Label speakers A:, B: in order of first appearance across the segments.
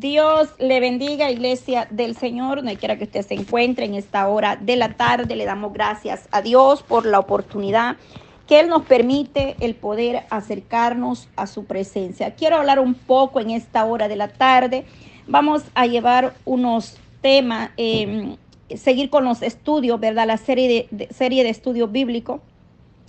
A: Dios le bendiga, iglesia del Señor, donde quiera que usted se encuentre en esta hora de la tarde. Le damos gracias a Dios por la oportunidad que Él nos permite el poder acercarnos a su presencia. Quiero hablar un poco en esta hora de la tarde. Vamos a llevar unos temas, eh, seguir con los estudios, ¿verdad? La serie de, de serie de estudios bíblicos.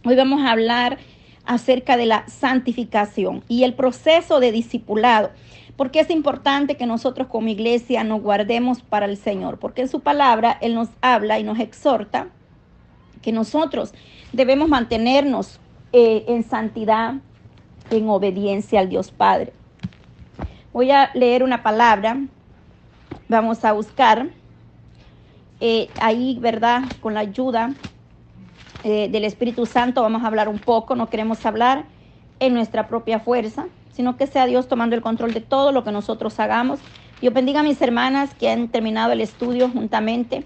A: Hoy vamos a hablar acerca de la santificación y el proceso de discipulado. Porque es importante que nosotros como iglesia nos guardemos para el Señor, porque en su palabra Él nos habla y nos exhorta que nosotros debemos mantenernos eh, en santidad, en obediencia al Dios Padre. Voy a leer una palabra, vamos a buscar eh, ahí, ¿verdad? Con la ayuda eh, del Espíritu Santo vamos a hablar un poco, no queremos hablar en nuestra propia fuerza, sino que sea Dios tomando el control de todo lo que nosotros hagamos. Yo bendiga a mis hermanas que han terminado el estudio juntamente,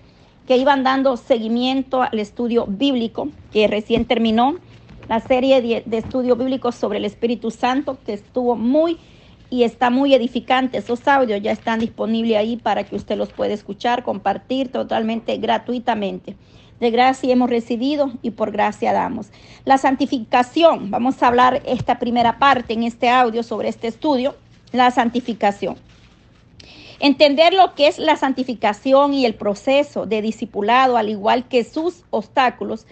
A: que iban dando seguimiento al estudio bíblico que recién terminó, la serie de, estudios bíblicos sobre el Espíritu Santo, que estuvo muy y está muy edificante. Esos audios ya están disponibles ahí para que usted los pueda escuchar, compartir totalmente gratuitamente. De gracia hemos recibido y por gracia damos. La santificación, vamos a hablar esta primera parte en este audio sobre este estudio, la santificación. Entender lo que es la santificación y el proceso de discipulado, al igual que sus obstáculos,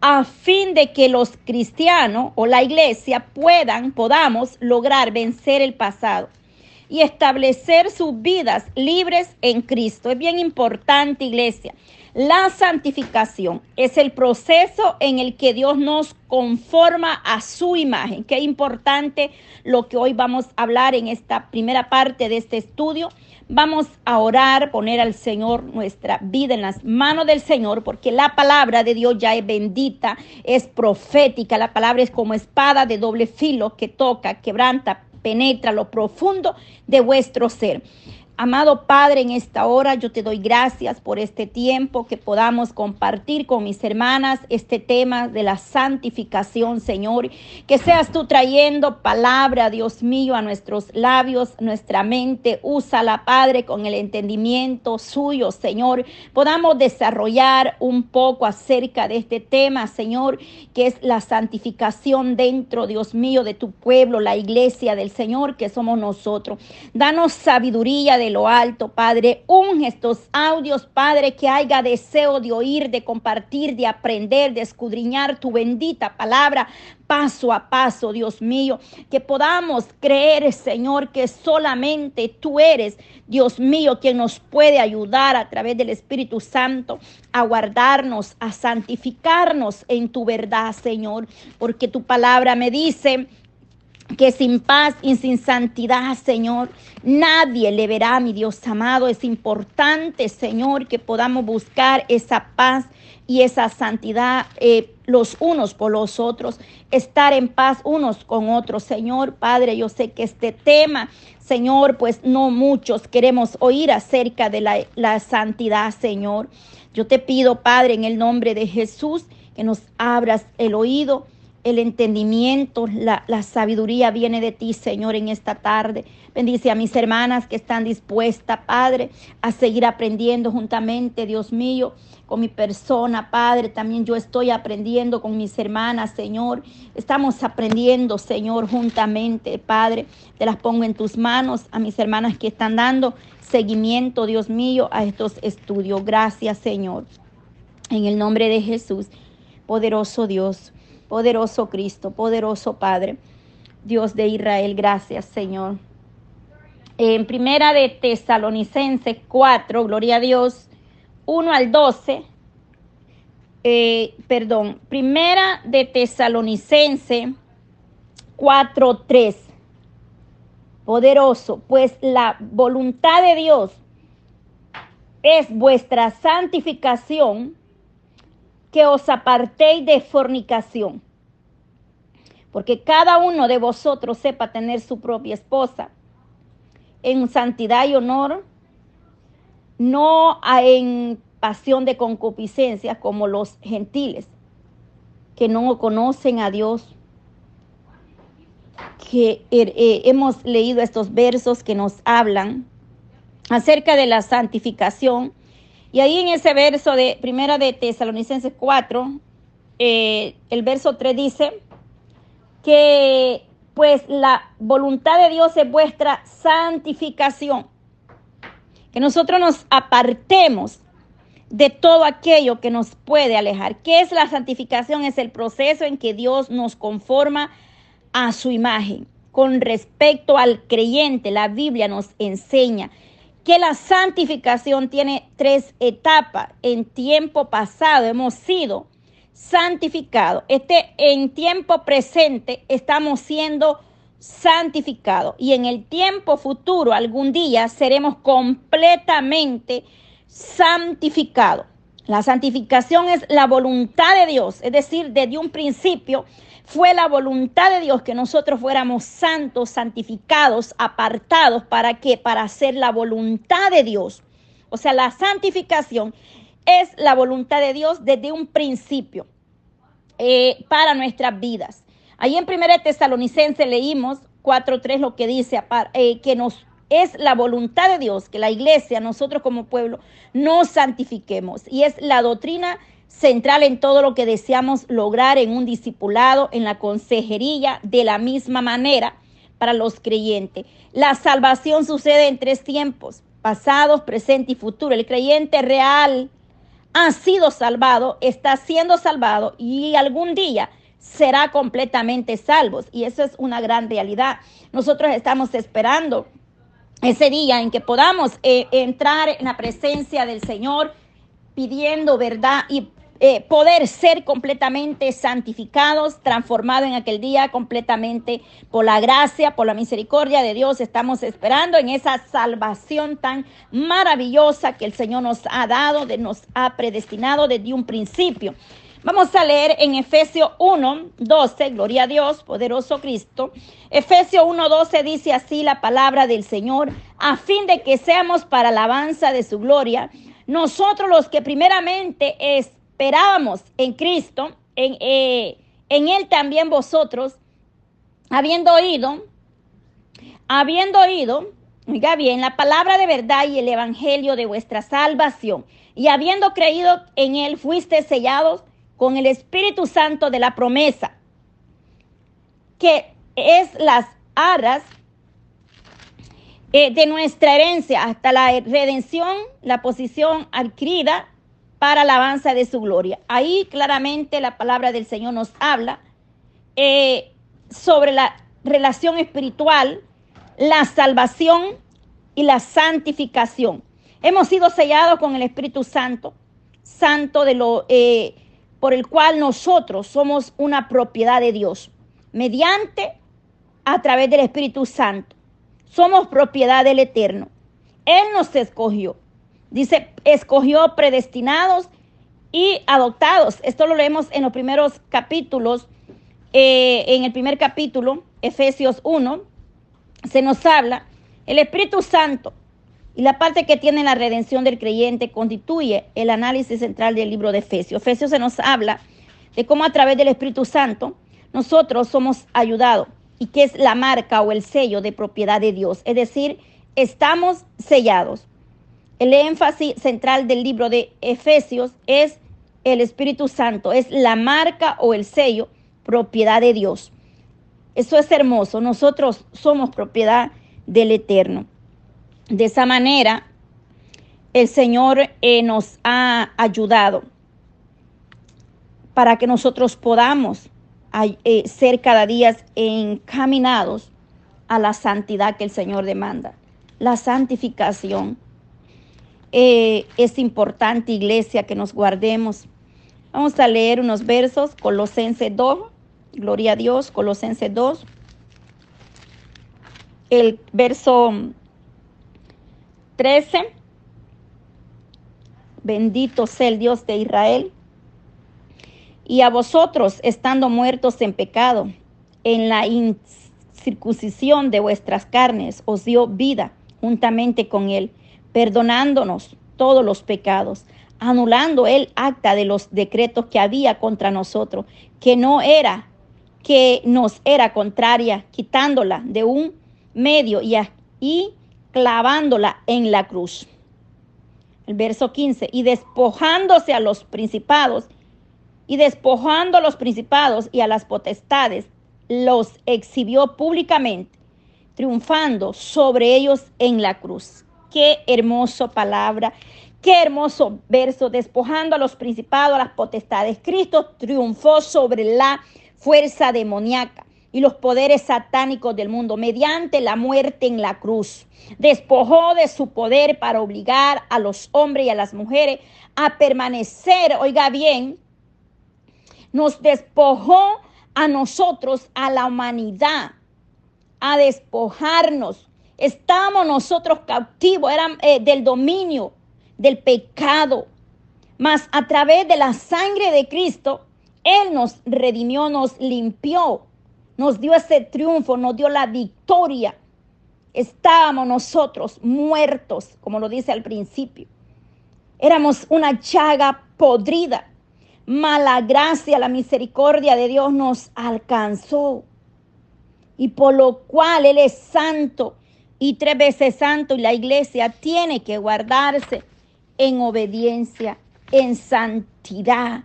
A: a fin de que los cristianos o la iglesia puedan, podamos lograr vencer el pasado y establecer sus vidas libres en Cristo. Es bien importante, iglesia. La santificación es el proceso en el que Dios nos conforma a su imagen. Qué importante lo que hoy vamos a hablar en esta primera parte de este estudio. Vamos a orar, poner al Señor nuestra vida en las manos del Señor, porque la palabra de Dios ya es bendita, es profética. La palabra es como espada de doble filo que toca, quebranta, penetra lo profundo de vuestro ser. Amado Padre, en esta hora yo te doy gracias por este tiempo que podamos compartir con mis hermanas este tema de la santificación, Señor. Que seas tú trayendo palabra, Dios mío, a nuestros labios, nuestra mente. Úsala, Padre, con el entendimiento suyo, Señor. Podamos desarrollar un poco acerca de este tema, Señor, que es la santificación dentro, Dios mío, de tu pueblo, la iglesia del Señor, que somos nosotros. Danos sabiduría de lo alto, Padre. Unge estos audios, Padre, que haya deseo de oír, de compartir, de aprender, de escudriñar tu bendita palabra paso a paso, Dios mío, que podamos creer, Señor, que solamente tú eres, Dios mío, quien nos puede ayudar a través del Espíritu Santo a guardarnos, a santificarnos en tu verdad, Señor, porque tu palabra me dice que sin paz y sin santidad, Señor, nadie le verá, mi Dios amado. Es importante, Señor, que podamos buscar esa paz y esa santidad eh, los unos por los otros, estar en paz unos con otros. Señor, Padre, yo sé que este tema, Señor, pues no muchos queremos oír acerca de la, la santidad, Señor. Yo te pido, Padre, en el nombre de Jesús, que nos abras el oído el entendimiento, la, sabiduría viene de ti, Señor, en esta tarde. Bendice a mis hermanas que están dispuestas, Padre, a seguir aprendiendo juntamente, Dios mío, con mi persona, Padre. También yo estoy aprendiendo con mis hermanas, Señor. Estamos aprendiendo, Señor, juntamente, Padre. Te las pongo en tus manos, a mis hermanas que están dando seguimiento, Dios mío, a estos estudios. Gracias, Señor. En el nombre de Jesús, poderoso Dios. Poderoso Cristo, poderoso Padre, Dios de Israel, gracias Señor. En primera de Tesalonicenses 4, gloria a Dios, 1 al 12, eh, perdón, primera de Tesalonicense 4, 3. Poderoso, pues la voluntad de Dios es vuestra santificación que os apartéis de fornicación. Porque cada uno de vosotros sepa tener su propia esposa en santidad y honor, no en pasión de concupiscencia como los gentiles, que no conocen a Dios. Que eh, hemos leído estos versos que nos hablan acerca de la santificación. Y ahí en ese verso de Primera de Tesalonicenses 4, eh, el verso 3 dice que pues la voluntad de Dios es vuestra santificación. Que nosotros nos apartemos de todo aquello que nos puede alejar. ¿Qué es la santificación? Es el proceso en que Dios nos conforma a su imagen. Con respecto al creyente, la Biblia nos enseña que la santificación tiene tres etapas. En tiempo pasado hemos sido santificados. Este en tiempo presente estamos siendo santificados y en el tiempo futuro algún día seremos completamente santificados. La santificación es la voluntad de Dios, es decir, desde un principio fue la voluntad de Dios que nosotros fuéramos santos, santificados, apartados. ¿Para qué? Para hacer la voluntad de Dios. O sea, la santificación es la voluntad de Dios desde un principio eh, para nuestras vidas. Ahí en 1 Tesalonicense leímos 4.3 lo que dice eh, que nos es la voluntad de Dios que la iglesia, nosotros como pueblo, nos santifiquemos. Y es la doctrina central en todo lo que deseamos lograr en un discipulado, en la consejería, de la misma manera para los creyentes. La salvación sucede en tres tiempos, pasados, presente y futuro. El creyente real ha sido salvado, está siendo salvado y algún día será completamente salvo. Y eso es una gran realidad. Nosotros estamos esperando ese día en que podamos eh, entrar en la presencia del Señor pidiendo verdad y eh, poder ser completamente santificados, transformados en aquel día completamente por la gracia, por la misericordia de Dios. Estamos esperando en esa salvación tan maravillosa que el Señor nos ha dado, de, nos ha predestinado desde un principio. Vamos a leer en Efesios 1, 12, gloria a Dios, poderoso Cristo. Efesios 1, 12 dice así la palabra del Señor, a fin de que seamos para alabanza de su gloria, nosotros los que primeramente es esperábamos en Cristo, en, eh, en Él también vosotros, habiendo oído, habiendo oído, oiga bien, la palabra de verdad y el evangelio de vuestra salvación, y habiendo creído en Él, fuiste sellados con el Espíritu Santo de la promesa, que es las aras eh, de nuestra herencia hasta la redención, la posición adquirida para alabanza de su gloria. Ahí claramente la palabra del Señor nos habla eh, sobre la relación espiritual, la salvación y la santificación. Hemos sido sellados con el Espíritu Santo, Santo de lo eh, por el cual nosotros somos una propiedad de Dios, mediante a través del Espíritu Santo. Somos propiedad del Eterno. Él nos escogió. Dice, escogió predestinados y adoptados. Esto lo leemos en los primeros capítulos. Eh, en el primer capítulo, Efesios 1, se nos habla, el Espíritu Santo y la parte que tiene la redención del creyente constituye el análisis central del libro de Efesios. Efesios se nos habla de cómo a través del Espíritu Santo nosotros somos ayudados y que es la marca o el sello de propiedad de Dios. Es decir, estamos sellados. El énfasis central del libro de Efesios es el Espíritu Santo, es la marca o el sello, propiedad de Dios. Eso es hermoso. Nosotros somos propiedad del Eterno. De esa manera, el Señor eh, nos ha ayudado para que nosotros podamos eh, ser cada día encaminados a la santidad que el Señor demanda. La santificación eh, es importante, iglesia, que nos guardemos. Vamos a leer unos versos, Colosense 2, gloria a Dios, Colosense 2, el verso 13, bendito sea el Dios de Israel, y a vosotros, estando muertos en pecado, en la incircuncisión de vuestras carnes, os dio vida juntamente con él perdonándonos todos los pecados, anulando el acta de los decretos que había contra nosotros, que no era, que nos era contraria, quitándola de un medio y, clavándola en la cruz. El verso 15, y despojándose a los principados, y despojando a los principados y a las potestades, los exhibió públicamente, triunfando sobre ellos en la cruz. Qué hermosa palabra, qué hermoso verso, despojando a los principados, a las potestades. Cristo triunfó sobre la fuerza demoníaca y los poderes satánicos del mundo mediante la muerte en la cruz. Despojó de su poder para obligar a los hombres y a las mujeres a permanecer, oiga bien, nos despojó a nosotros, a la humanidad, a despojarnos. Estábamos nosotros cautivos eran, eh, del dominio, del pecado. Mas a través de la sangre de Cristo, Él nos redimió, nos limpió nos dio ese triunfo, nos dio la victoria. Estábamos nosotros muertos, como lo dice al principio. Éramos una chaga podrida. Mala gracia, la misericordia de Dios nos alcanzó. Y por lo cual Él es santo y tres veces santo y la iglesia tiene que guardarse en obediencia, en santidad.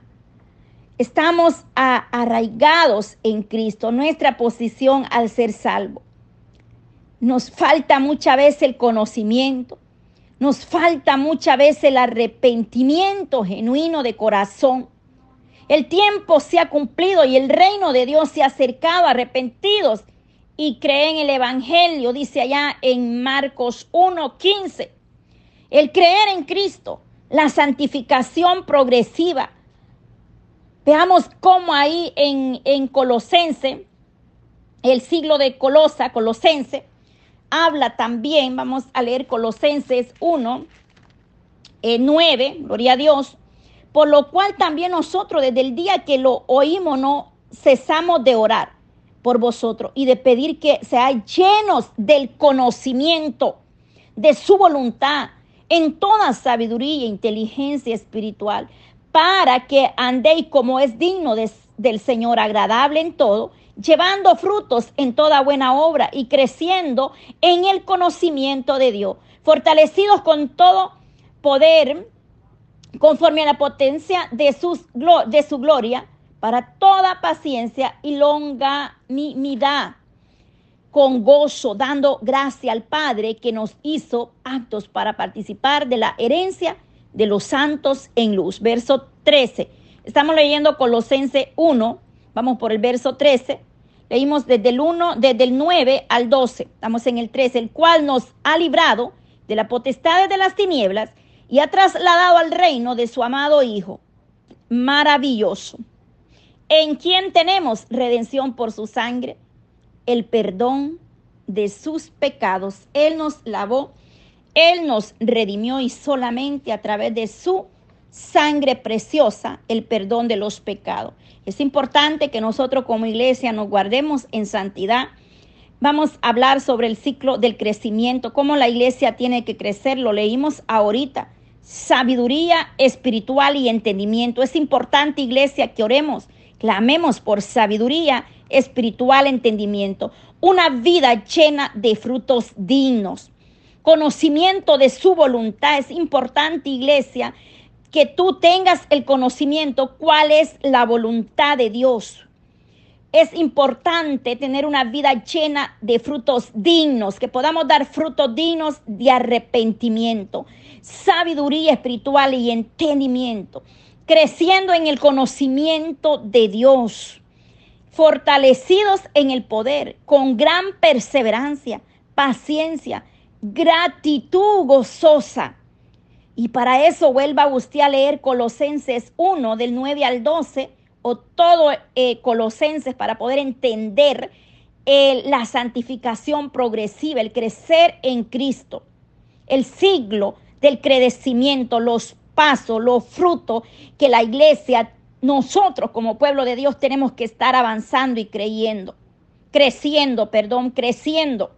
A: Estamos arraigados en Cristo, nuestra posición al ser salvo. Nos falta muchas veces el conocimiento, nos falta muchas veces el arrepentimiento genuino de corazón. El tiempo se ha cumplido y el reino de Dios se ha acercado arrepentidos y creen el Evangelio, dice allá en Marcos 1:15. El creer en Cristo, la santificación progresiva, Veamos cómo ahí en, en Colosense, el siglo de Colosa, Colosense, habla también, vamos a leer Colosenses 1, 9, eh, gloria a Dios, por lo cual también nosotros desde el día que lo oímos no cesamos de orar por vosotros y de pedir que seáis llenos del conocimiento de su voluntad en toda sabiduría e inteligencia espiritual para que andéis como es digno del Señor, agradable en todo, llevando frutos en toda buena obra y creciendo en el conocimiento de Dios, fortalecidos con todo poder, conforme a la potencia de, sus, de su gloria, para toda paciencia y longanimidad, con gozo, dando gracia al Padre que nos hizo actos para participar de la herencia de los santos en luz. Verso 13. Estamos leyendo Colosense 1, vamos por el verso 13. Leímos desde el 1, desde el 9 al 12. Estamos en el 13, el cual nos ha librado de la potestad de las tinieblas y ha trasladado al reino de su amado Hijo. Maravilloso. En quien tenemos redención por su sangre, el perdón de sus pecados. Él nos lavó él nos redimió y solamente a través de su sangre preciosa el perdón de los pecados. Es importante que nosotros como iglesia nos guardemos en santidad. Vamos a hablar sobre el ciclo del crecimiento, cómo la iglesia tiene que crecer. Lo leímos ahorita. Sabiduría espiritual y entendimiento. Es importante, iglesia, que oremos, clamemos por sabiduría espiritual, entendimiento. Una vida llena de frutos dignos conocimiento de su voluntad. Es importante, iglesia, que tú tengas el conocimiento cuál es la voluntad de Dios. Es importante tener una vida llena de frutos dignos, que podamos dar frutos dignos de arrepentimiento, sabiduría espiritual y entendimiento, creciendo en el conocimiento de Dios, fortalecidos en el poder, con gran perseverancia, paciencia, gratitud gozosa. Y para eso vuelva usted a leer Colosenses 1 del 9 al 12 o todo eh, Colosenses para poder entender eh, la santificación progresiva, el crecer en Cristo, el siglo del crecimiento, los pasos, los frutos que la iglesia, nosotros como pueblo de Dios tenemos que estar avanzando y creyendo, creciendo, perdón, creciendo.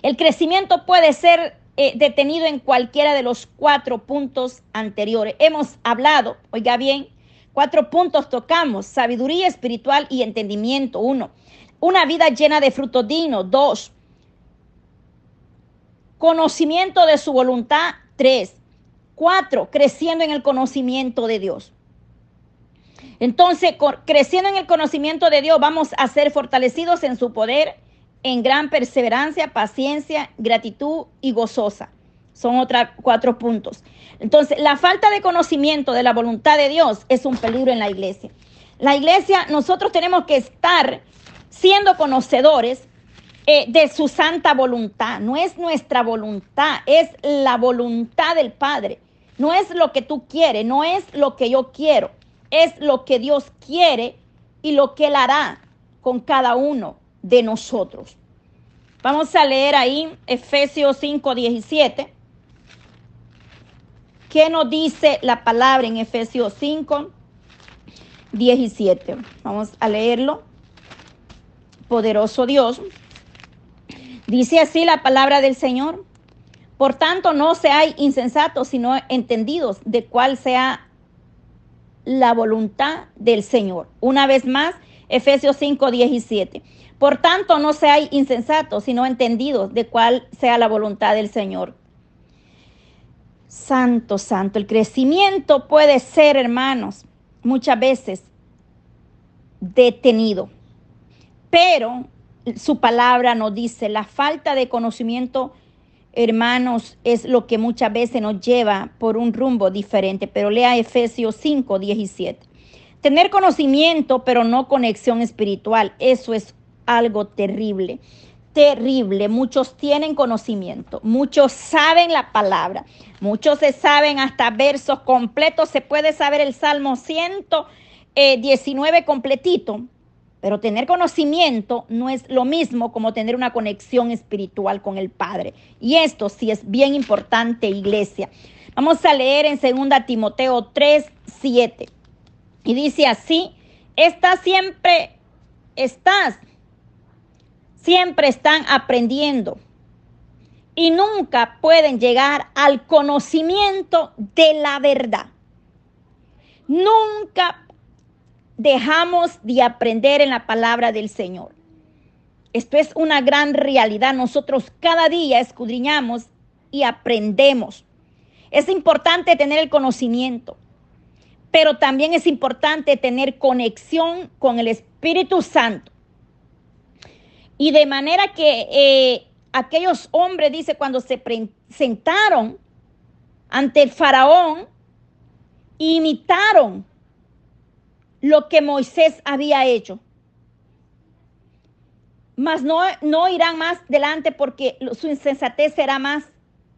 A: El crecimiento puede ser eh, detenido en cualquiera de los cuatro puntos anteriores. Hemos hablado, oiga bien, cuatro puntos tocamos, sabiduría espiritual y entendimiento, uno. Una vida llena de frutos dignos, dos. conocimiento de su voluntad. Tres. Cuatro, creciendo en el conocimiento de Dios. Entonces, creciendo en el conocimiento de Dios, vamos a ser fortalecidos en su poder, en gran perseverancia, paciencia, gratitud y gozosa. Son otros cuatro puntos. Entonces, la falta de conocimiento de la voluntad de Dios es un peligro en la iglesia. La iglesia, nosotros tenemos que estar siendo conocedores eh, de su santa voluntad. No es nuestra voluntad, es la voluntad del Padre. No es lo que tú quieres, no es lo que yo quiero, es lo que Dios quiere y lo que Él hará con cada uno de nosotros. Vamos a leer ahí Efesios 5, 17. ¿Qué nos dice la palabra en Efesios 5, 17? Vamos a leerlo. Poderoso Dios. Dice así la palabra del Señor. Por tanto, no seáis insensatos, sino entendidos de cuál sea la voluntad del Señor. Una vez más, Efesios 5, 17. Por tanto, no seáis insensatos, sino entendidos de cuál sea la voluntad del Señor. Santo, santo, el crecimiento puede ser, hermanos, muchas veces detenido, pero su palabra nos dice, la falta de conocimiento, hermanos, es lo que muchas veces nos lleva por un rumbo diferente. Pero lea Efesios 5, 17. Tener conocimiento, pero no conexión espiritual, eso es algo terrible. Terrible. Muchos tienen conocimiento, muchos saben la palabra, muchos se saben hasta versos completos. Se puede saber el Salmo 119 completito, pero tener conocimiento no es lo mismo como tener una conexión espiritual con el Padre. Y esto sí es bien importante, iglesia. Vamos a leer en 2 Timoteo 3, 7. Y dice así, estás siempre, estás, siempre están aprendiendo y nunca pueden llegar al conocimiento de la verdad. Nunca dejamos de aprender en la palabra del Señor. Esto es una gran realidad. Nosotros cada día escudriñamos y aprendemos. Es importante tener el conocimiento, pero también es importante tener conexión con el Espíritu Santo. Y de manera que eh, aquellos hombres, dice, cuando se sentaron ante el faraón, imitaron lo que Moisés había hecho. Mas no, no irán más delante porque su insensatez será más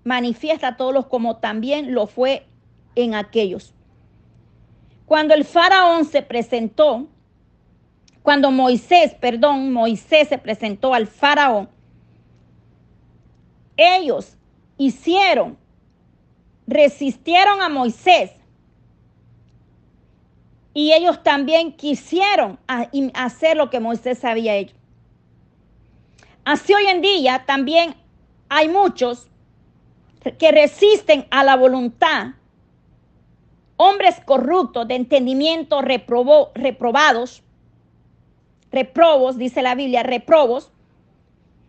A: manifiesta a todos como también lo fue en aquellos. Cuando el faraón se presentó, cuando Moisés, perdón, Moisés se presentó al faraón, ellos hicieron, resistieron a Moisés y ellos también quisieron hacer lo que Moisés había hecho. Así hoy en día también hay muchos que resisten a la voluntad, hombres corruptos de entendimiento reprobados, reprobos, dice la Biblia, reprobos,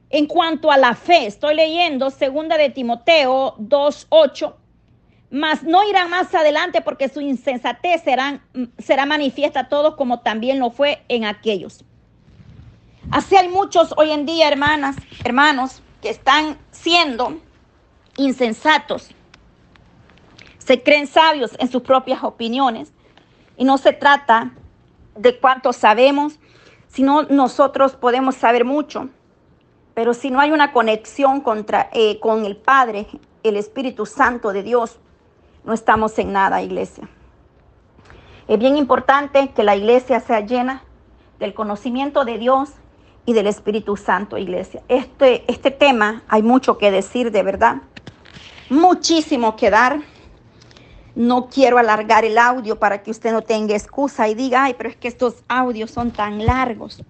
A: en cuanto a la fe. Estoy leyendo segunda de Timoteo 2.8 mas no irán más adelante porque su insensatez será manifiesta a todos como también lo fue en aquellos. Así hay muchos hoy en día, hermanas, hermanos, que están siendo insensatos. Se creen sabios en sus propias opiniones. Y no se trata de cuánto sabemos, sino nosotros podemos saber mucho. Pero si no hay una conexión contra, eh, con el Padre, el Espíritu Santo de Dios, no estamos en nada, iglesia. Es bien importante que la iglesia sea llena del conocimiento de Dios y del Espíritu Santo, iglesia. Este, este tema hay mucho que decir, de verdad. Muchísimo que dar. No quiero alargar el audio para que usted no tenga excusa y diga, ay, pero es que estos audios son tan largos.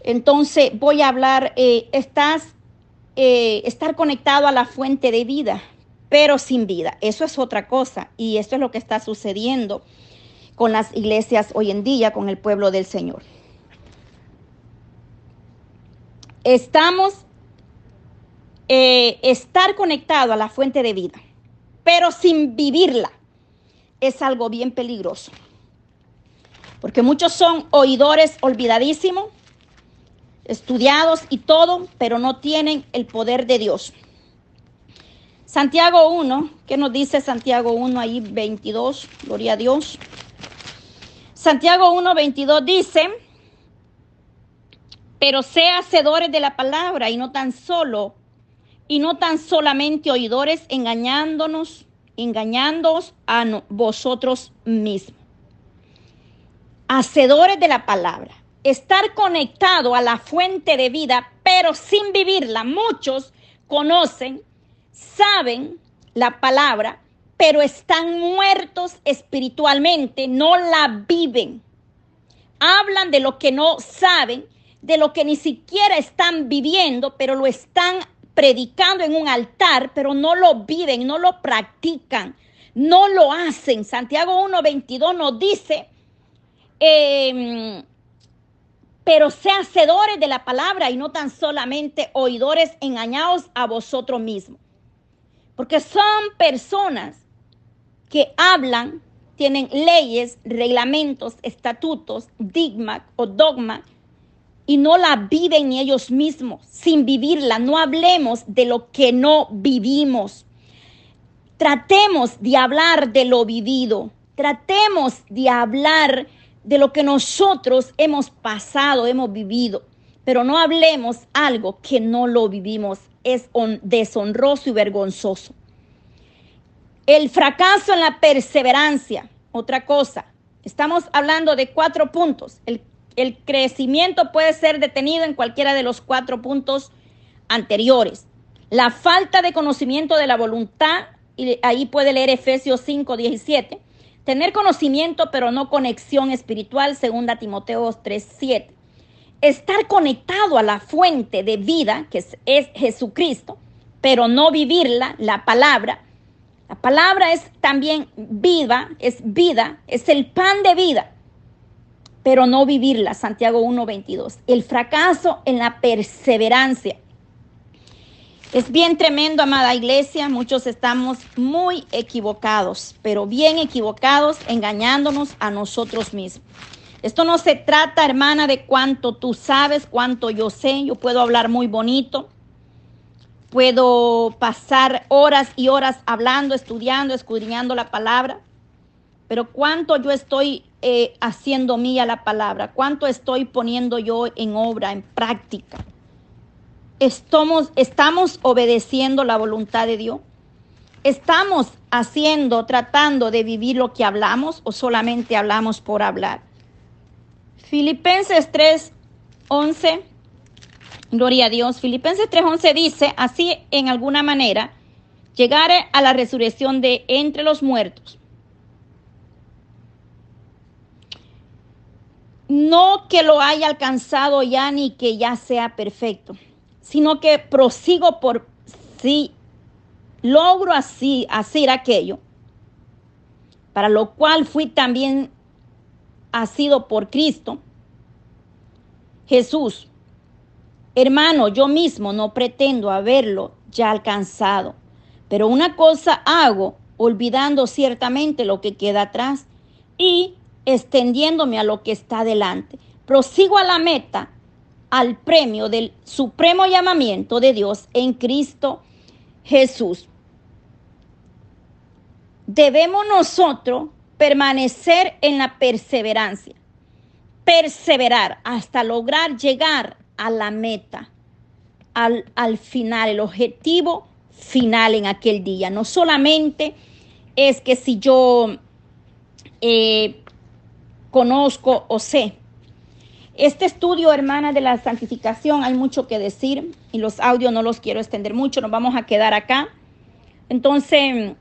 A: Entonces voy a hablar, eh, estás, eh, estar conectado a la fuente de vida pero sin vida. Eso es otra cosa y esto es lo que está sucediendo con las iglesias hoy en día, con el pueblo del Señor. Estamos eh, estar conectado a la fuente de vida, pero sin vivirla, es algo bien peligroso. Porque muchos son oidores olvidadísimos, estudiados y todo, pero no tienen el poder de Dios. Santiago 1, ¿qué nos dice Santiago 1 ahí 22? Gloria a Dios. Santiago 1, 22 dice, pero sea hacedores de la palabra y no tan solo, y no tan solamente oidores engañándonos, engañándoos a vosotros mismos. Hacedores de la palabra. Estar conectado a la fuente de vida, pero sin vivirla. Muchos conocen, saben la palabra, pero están muertos espiritualmente, no la viven. Hablan de lo que no saben, de lo que ni siquiera están viviendo, pero lo están predicando en un altar, pero no lo viven, no lo practican, no lo hacen. Santiago 1.22 nos dice, em, pero sea hacedores de la palabra y no tan solamente oidores engañados a vosotros mismos. Porque son personas que hablan, tienen leyes, reglamentos, estatutos, digma o dogma, y no la viven ellos mismos, sin vivirla. No hablemos de lo que no vivimos. Tratemos de hablar de lo vivido. Tratemos de hablar de lo que nosotros hemos pasado, hemos vivido. Pero no hablemos algo que no lo vivimos. Es deshonroso y vergonzoso. El fracaso en la perseverancia, otra cosa. Estamos hablando de cuatro puntos. El, crecimiento puede ser detenido en cualquiera de los cuatro puntos anteriores. La falta de conocimiento de la voluntad, y ahí puede leer Efesios 5, 17. Tener conocimiento pero no conexión espiritual, segunda Timoteo 3, 7. Estar conectado a la fuente de vida, que es, es Jesucristo, pero no vivirla, la palabra, la palabra es también viva, es vida, es el pan de vida, pero no vivirla, Santiago 1.22. El fracaso en la perseverancia. Es bien tremendo, amada iglesia, muchos estamos muy equivocados, pero bien equivocados, engañándonos a nosotros mismos. Esto no se trata, hermana, de cuánto tú sabes, cuánto yo sé. Yo puedo hablar muy bonito, Puedo pasar horas y horas hablando, estudiando, escudriñando la palabra. Pero cuánto yo estoy eh, haciendo mía la palabra, cuánto estoy poniendo yo en obra, en práctica. Estamos, estamos obedeciendo la voluntad de Dios. Estamos haciendo, tratando de vivir lo que hablamos o solamente hablamos por hablar. Filipenses 3, 11 Gloria a Dios. Filipenses 3:11 dice, así en alguna manera, llegar a la resurrección de entre los muertos. No que lo haya alcanzado ya ni que ya sea perfecto, sino que prosigo por si logro así hacer aquello, para lo cual fui también sido por Cristo, Jesús Hermano, yo mismo no pretendo haberlo ya alcanzado, pero una cosa hago, olvidando ciertamente lo que queda atrás y extendiéndome a lo que está delante. Prosigo a la meta, al premio del supremo llamamiento de Dios en Cristo Jesús. Debemos nosotros permanecer en la perseverancia, perseverar hasta lograr llegar a la meta, al, al final, el objetivo final en aquel día. No solamente es que si yo eh, conozco o sé. Este estudio, hermana, de la santificación, hay mucho que decir y los audios no los quiero extender mucho, nos vamos a quedar acá. Entonces,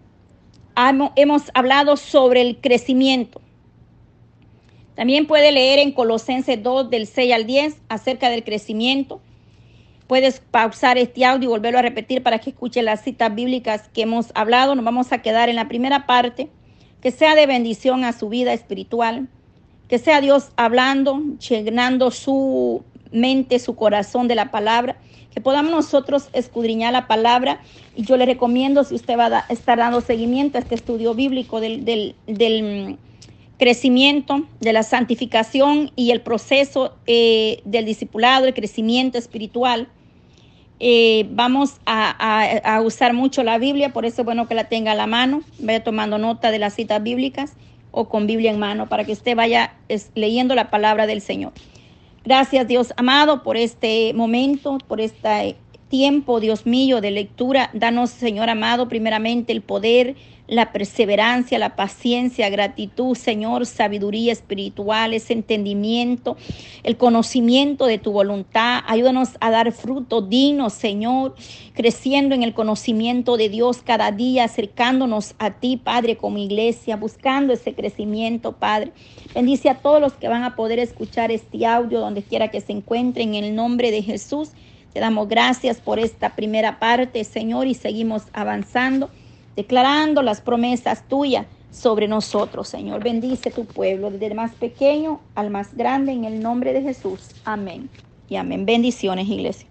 A: hemos hablado sobre el crecimiento. También puede leer en Colosenses 2 del 6 al 10 acerca del crecimiento. Puedes pausar este audio y volverlo a repetir para que escuche las citas bíblicas que hemos hablado. Nos vamos a quedar en la primera parte, que sea de bendición a su vida espiritual, que sea Dios hablando, llenando su mente, su corazón de la palabra, que podamos nosotros escudriñar la palabra. Y yo le recomiendo, si usted va a estar dando seguimiento a este estudio bíblico del, del, mm, crecimiento, de la santificación y el proceso eh, del discipulado, el crecimiento espiritual, eh, vamos a, usar mucho la Biblia, por eso es bueno que la tenga a la mano, vaya tomando nota de las citas bíblicas o con Biblia en mano para que usted vaya leyendo la palabra del Señor. Gracias Dios amado por este momento, por este tiempo, Dios mío, de lectura. Danos, Señor amado, primeramente el poder la perseverancia, la paciencia, gratitud, Señor, sabiduría espiritual, ese entendimiento, el conocimiento de tu voluntad. Ayúdanos a dar fruto digno, Señor, creciendo en el conocimiento de Dios cada día, acercándonos a ti, Padre, como iglesia, buscando ese crecimiento, Padre. Bendice a todos los que van a poder escuchar este audio donde quiera que se encuentren en el nombre de Jesús. Te damos gracias por esta primera parte, Señor, y seguimos avanzando declarando las promesas tuyas sobre nosotros, Señor. Bendice tu pueblo, desde el más pequeño al más grande, en el nombre de Jesús. Amén. Y amén. Bendiciones, iglesia.